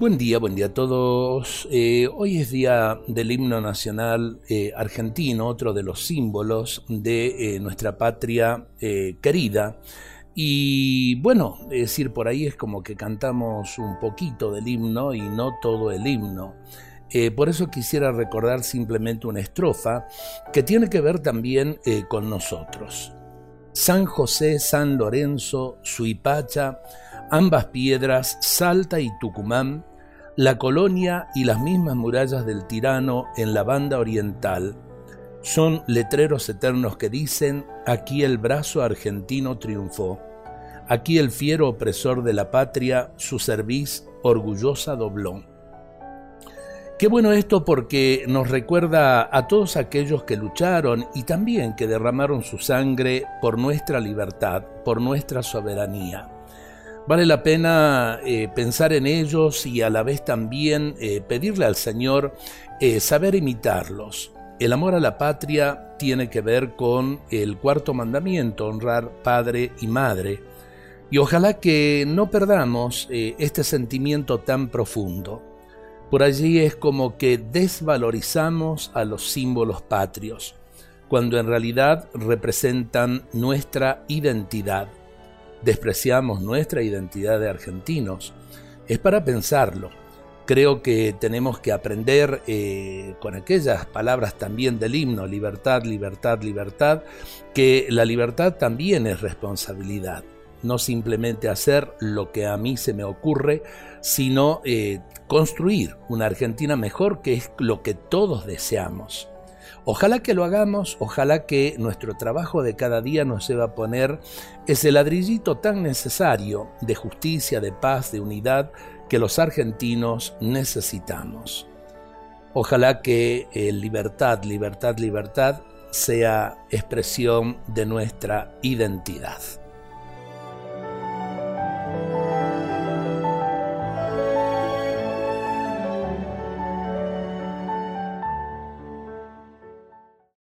Buen día, buen día a todos. Eh, hoy es día del himno nacional eh, argentino, otro de los símbolos de eh, nuestra patria querida. Y bueno, es decir, por ahí es como que cantamos un poquito del himno y no todo el himno. por eso quisiera recordar simplemente una estrofa que tiene que ver también con nosotros. San José, San Lorenzo, Suipacha, ambas piedras, Salta y Tucumán, la colonia y las mismas murallas del tirano en la banda oriental son letreros eternos que dicen, aquí el brazo argentino triunfó, aquí el fiero opresor de la patria su cerviz orgullosa dobló. Qué bueno esto porque nos recuerda a todos aquellos que lucharon y también que derramaron su sangre por nuestra libertad, por nuestra soberanía. Vale la pena eh, pensar en ellos y a la vez también eh, pedirle al Señor eh, saber imitarlos. El amor a la patria tiene que ver con el cuarto mandamiento, honrar padre y madre. Y ojalá que no perdamos este sentimiento tan profundo. Por allí es como que desvalorizamos a los símbolos patrios, cuando en realidad representan nuestra identidad despreciamos nuestra identidad de argentinos. Es para pensarlo. Creo que tenemos que aprender eh, con aquellas palabras también del himno, libertad, libertad, libertad, que la libertad también es responsabilidad. No simplemente hacer lo que a mí se me ocurre, sino eh, construir una Argentina mejor, que es lo que todos deseamos. Ojalá que lo hagamos, ojalá que nuestro trabajo de cada día nos lleve a poner ese ladrillito tan necesario de justicia, de paz, de unidad que los argentinos necesitamos. Ojalá que eh, libertad, libertad, libertad sea expresión de nuestra identidad.